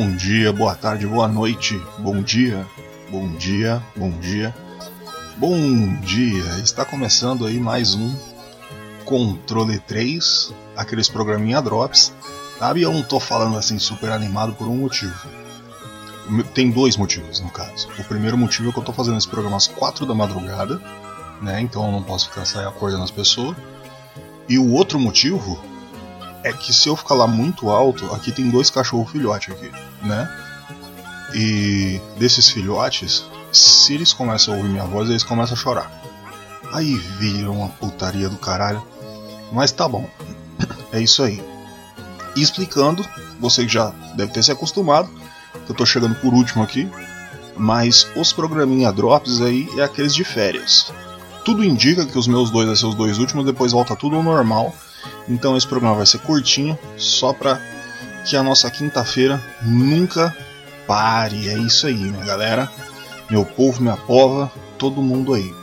Bom dia, boa tarde, boa noite, bom dia, bom dia, bom dia, bom dia. Está começando aí mais um Controle 3, aqueles programinha drops. Sabe, eu não tô falando assim super animado por um motivo. Tem dois motivos no caso. O primeiro motivo é que eu tô fazendo esse programa às 4 da madrugada, né? Então eu não posso ficar sair acordando as pessoas. E o outro motivo é que se eu ficar lá muito alto, aqui tem dois cachorros filhotes aqui, né? E desses filhotes, se eles começam a ouvir minha voz, eles começam a chorar. Aí vira uma putaria do caralho. Mas tá bom. É isso aí. Explicando, você que já deve ter se acostumado, eu tô chegando por último aqui, mas os programinha drops aí é aqueles de férias. Tudo indica que os meus dois vão ser os dois últimos, depois volta tudo ao normal. Então esse programa vai ser curtinho, só pra que a nossa quinta-feira nunca pare. É isso aí, minha galera. Meu povo, minha pova, todo mundo aí.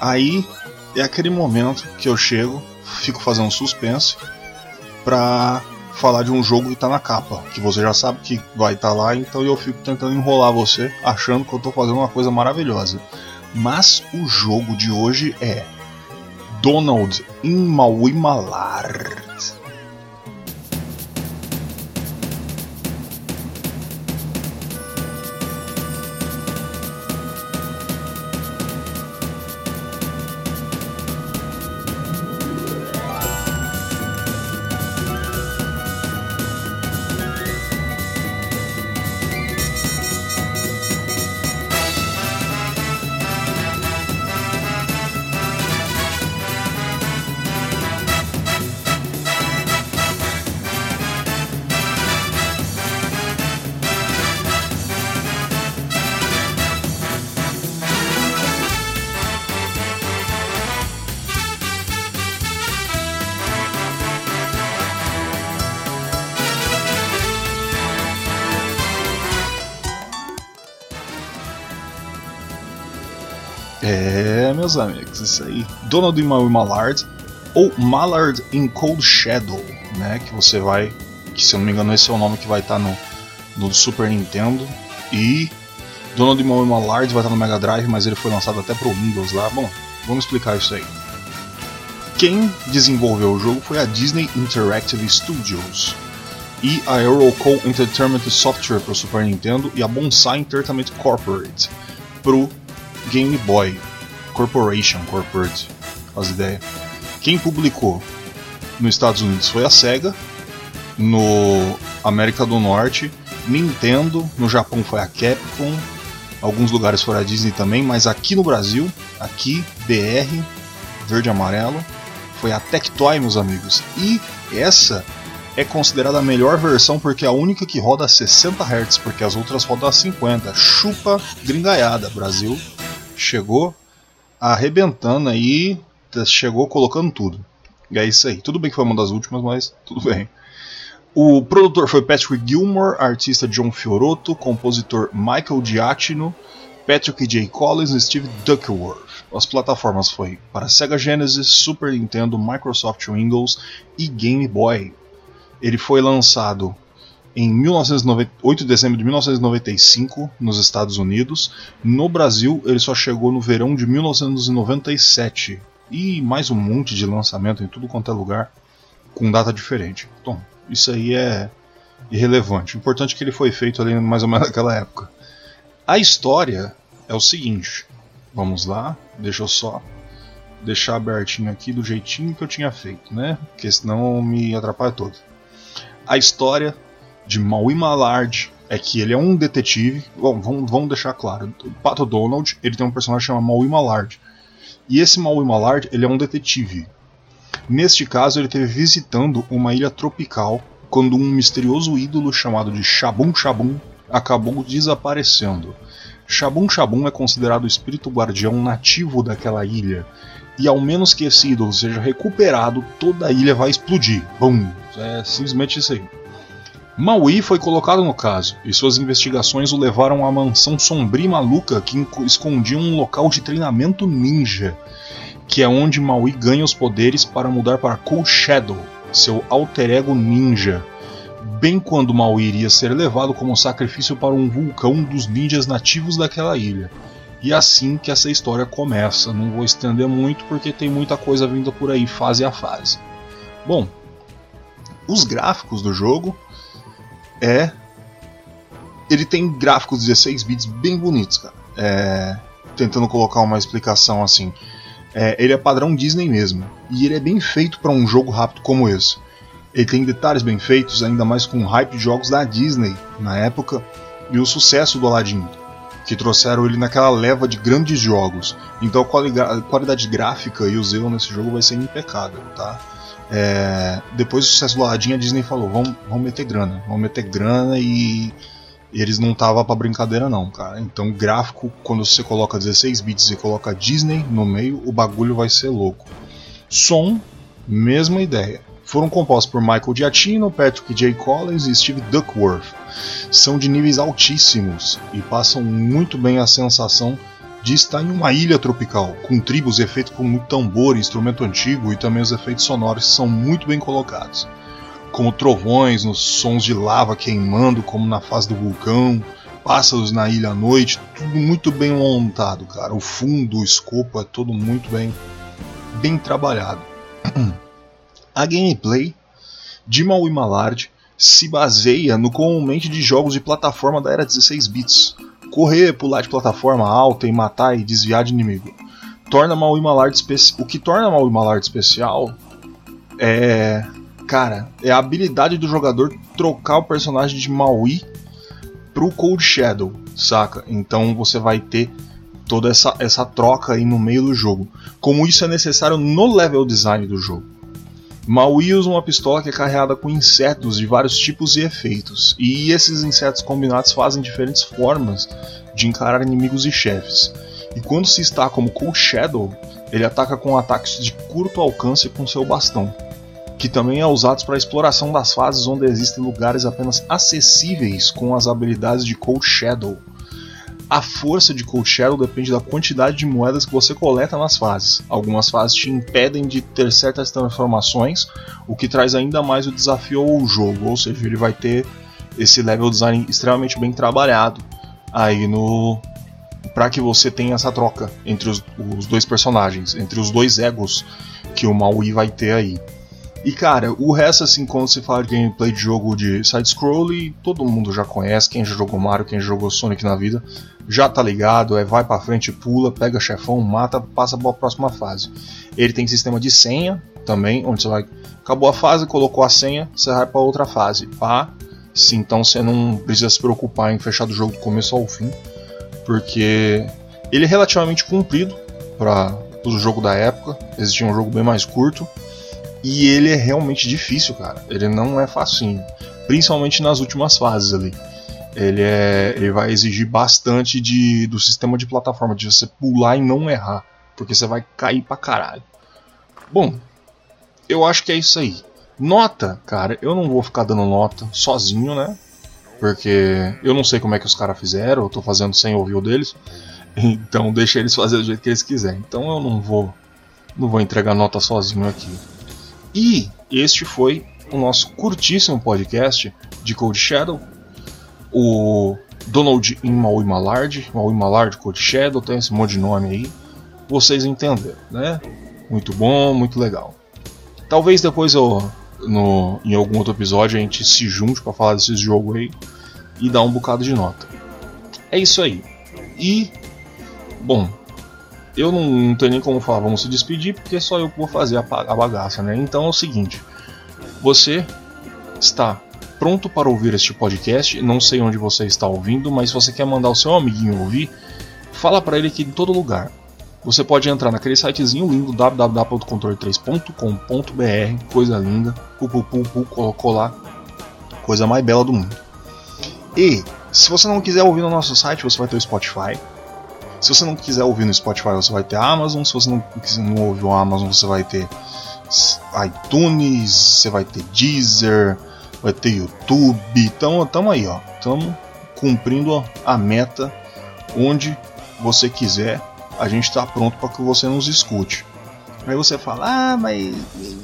Aí é aquele momento que eu chego, fico fazendo suspense pra falar de um jogo que tá na capa, que você já sabe que vai estar tá lá, então eu fico tentando enrolar você, achando que eu tô fazendo uma coisa maravilhosa. Mas o jogo de hoje é Donald in É, meus amigos, isso aí. Donald e Mallard, ou Mallard in Cold Shadow, né? Que você vai. Que se eu não me engano, esse é o nome que vai estar tá no, no Super Nintendo. E Donald e Mallard vai estar tá no Mega Drive, mas ele foi lançado até para o Windows lá. Bom, vamos explicar isso aí. Quem desenvolveu o jogo foi a Disney Interactive Studios e a Euroco Entertainment Software para o Super Nintendo e a Bonsai Entertainment Corporate para o Game Boy Corporation, Corporate, as ideias. Quem publicou nos Estados Unidos foi a Sega, no América do Norte, Nintendo, no Japão foi a Capcom, alguns lugares foi a Disney também, mas aqui no Brasil, aqui BR, verde e amarelo, foi a Tectoy, meus amigos. E essa é considerada a melhor versão porque é a única que roda a 60 Hz, porque as outras rodam a 50. Chupa gringaiada, Brasil chegou arrebentando aí, chegou colocando tudo. E é isso aí. Tudo bem que foi uma das últimas, mas tudo bem. O produtor foi Patrick Gilmore, artista John Fiorotto, compositor Michael Giacchino, Patrick J. Collins e Steve Duckworth. As plataformas foi para Sega Genesis, Super Nintendo, Microsoft Windows e Game Boy. Ele foi lançado em 1990, 8 de dezembro de 1995 nos Estados Unidos. No Brasil, ele só chegou no verão de 1997. E mais um monte de lançamento em tudo quanto é lugar. com data diferente. Então, isso aí é irrelevante. O importante é que ele foi feito ali mais ou menos naquela época. A história é o seguinte. Vamos lá, deixa eu só deixar abertinho aqui do jeitinho que eu tinha feito, né? Porque senão me atrapalha todo. A história de Maui Malard é que ele é um detetive. Bom, vamos, vamos deixar claro. O Pato Donald ele tem um personagem chamado Maui Malard. E esse Maui Malard ele é um detetive. Neste caso, ele esteve visitando uma ilha tropical quando um misterioso ídolo chamado de Shabum Shabum acabou desaparecendo. Shabum Shabum é considerado o espírito guardião nativo daquela ilha. E ao menos que esse ídolo seja recuperado, toda a ilha vai explodir. Bum! É simplesmente isso aí. Maui foi colocado no caso, e suas investigações o levaram à mansão sombria e maluca que escondia um local de treinamento ninja, que é onde Maui ganha os poderes para mudar para Cold Shadow, seu alter ego ninja, bem quando Maui iria ser levado como sacrifício para um vulcão dos ninjas nativos daquela ilha. E é assim que essa história começa. Não vou estender muito porque tem muita coisa vinda por aí, fase a fase. Bom, os gráficos do jogo é. Ele tem gráficos 16 bits bem bonitos, cara. É, tentando colocar uma explicação assim. É, ele é padrão Disney mesmo. E ele é bem feito para um jogo rápido como esse. Ele tem detalhes bem feitos, ainda mais com o hype de jogos da Disney na época e o sucesso do Aladdin, que trouxeram ele naquela leva de grandes jogos. Então a qualidade gráfica e o zelo nesse jogo vai ser impecável, tá? É, depois do sucesso do Aladdin, a Disney falou: vamos, vamos meter grana, vamos meter grana e, eles não tava para brincadeira, não, cara. Então, gráfico, quando você coloca 16 bits e coloca Disney no meio, o bagulho vai ser louco. Som, mesma ideia. Foram compostos por Michael Giacchino, Patrick J. Collins e Steve Duckworth. São de níveis altíssimos e passam muito bem a sensação de estar em uma ilha tropical, com tribos e efeitos como tambor, instrumento antigo e também os efeitos sonoros são muito bem colocados, como trovões nos sons de lava queimando, como na fase do vulcão, pássaros na ilha à noite, tudo muito bem montado, cara. O fundo, o escopo é todo muito bem, bem trabalhado. A gameplay de Maui Malard se baseia no comumente de jogos de plataforma da era 16 bits, correr, pular de plataforma alta e matar e desviar de inimigo. Torna Maui Malard o que torna Maui Malard especial é, cara, é a habilidade do jogador trocar o personagem de Maui pro Cold Shadow, saca? Então você vai ter toda essa, essa troca aí no meio do jogo. Como isso é necessário no level design do jogo. Maui usa uma pistola que é carregada com insetos de vários tipos e efeitos, e esses insetos combinados fazem diferentes formas de encarar inimigos e chefes. E quando se está como Cold Shadow, ele ataca com ataques de curto alcance com seu bastão, que também é usado para exploração das fases onde existem lugares apenas acessíveis com as habilidades de Cold Shadow. A força de Cold Shadow depende da quantidade de moedas que você coleta nas fases. Algumas fases te impedem de ter certas transformações, o que traz ainda mais o desafio ao jogo, ou seja, ele vai ter esse level design extremamente bem trabalhado aí no para que você tenha essa troca entre os, os, dois personagens, entre os dois egos que o Maui vai ter aí. E cara, o resto assim, quando se fala de gameplay de jogo de side-scroll, todo mundo já conhece, quem já jogou Mario, quem já jogou Sonic na vida, já tá ligado, é vai para frente, pula, pega chefão, mata, passa para a próxima fase. Ele tem sistema de senha também, onde você vai acabou a fase, colocou a senha, você vai para outra fase. Pá, sim, então você não precisa se preocupar em fechar do jogo do começo ao fim, porque ele é relativamente comprido para o jogo da época. Existia um jogo bem mais curto e ele é realmente difícil, cara. Ele não é facinho. Principalmente nas últimas fases ali. Ele, é, ele vai exigir bastante de, do sistema de plataforma, de você pular e não errar. Porque você vai cair pra caralho. Bom, eu acho que é isso aí. Nota, cara, eu não vou ficar dando nota sozinho, né? Porque eu não sei como é que os caras fizeram, eu tô fazendo sem ouvir o deles. Então deixa eles fazer do jeito que eles quiserem. Então eu não vou não vou entregar nota sozinho aqui. E este foi o nosso curtíssimo podcast de Cold Shadow. O Donald em Maui Malard, Maui Malard Cold Shadow, tem esse monte de nome aí. Vocês entenderam, né? Muito bom, muito legal. Talvez depois eu, no, em algum outro episódio a gente se junte para falar desse jogo aí e dar um bocado de nota. É isso aí. E, bom, eu não, não tenho nem como falar, vamos se despedir, porque só eu vou fazer a, a bagaça, né? Então é o seguinte: você está pronto para ouvir este podcast. Não sei onde você está ouvindo, mas se você quer mandar o seu amiguinho ouvir, fala para ele que em todo lugar. Você pode entrar naquele sitezinho lindo www.controle3.com.br, coisa linda, pu, colocou lá, coisa mais bela do mundo. E se você não quiser ouvir no nosso site, você vai ter o Spotify. Se você não quiser ouvir no Spotify, você vai ter Amazon. Se você não não ouvir o Amazon, você vai ter iTunes, você vai ter Deezer, vai ter YouTube. Então, tamo aí, ó. Tamo cumprindo a meta onde você quiser. A gente está pronto para que você nos escute. Aí você fala, ah, mas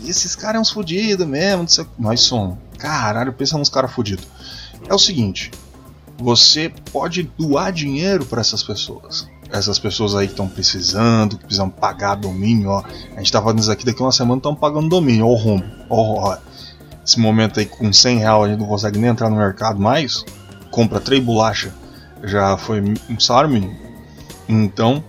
esses caras são uns fodidos mesmo. Nós somos. Caralho, pensa nos caras fodidos. É o seguinte, você pode doar dinheiro para essas pessoas. Essas pessoas aí que estão precisando, que precisam pagar domínio, ó. A gente tá fazendo isso aqui daqui uma semana, estão pagando domínio, ó o rombo. Ó, ó, esse momento aí com 100 reais a gente não consegue nem entrar no mercado mais. Compra três bolachas, já foi um salário mínimo. Então,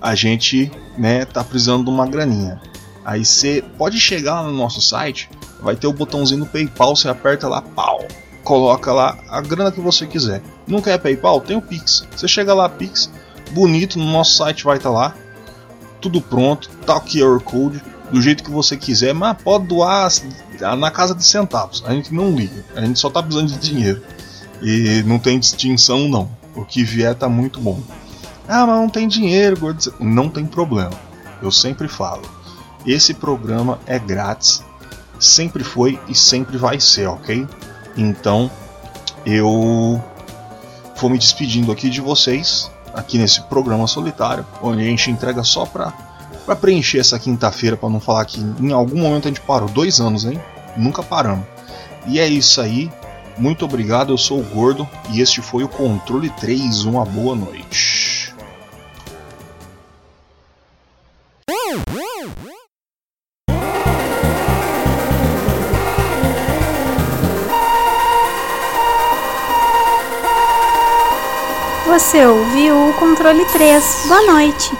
a gente, né, tá precisando de uma graninha. Aí você pode chegar no nosso site, vai ter o botãozinho no PayPal, você aperta lá, pau, coloca lá a grana que você quiser. Não quer PayPal? Tem o Pix. Você chega lá, Pix, bonito, no nosso site vai estar tá lá. Tudo pronto, tá o QR Code, do jeito que você quiser, mas pode doar na casa de centavos. A gente não liga, a gente só tá precisando de dinheiro. E não tem distinção não. O que vier tá muito bom. Ah, mas não tem dinheiro, gordo. Não tem problema. Eu sempre falo. Esse programa é grátis. Sempre foi e sempre vai ser, ok? Então eu vou me despedindo aqui de vocês, aqui nesse programa solitário, onde a gente entrega só pra, pra preencher essa quinta-feira, para não falar que em algum momento a gente parou. Dois anos, hein? Nunca paramos. E é isso aí. Muito obrigado, eu sou o Gordo e este foi o Controle 3. Uma boa noite. Você ouviu controle 3. Boa noite.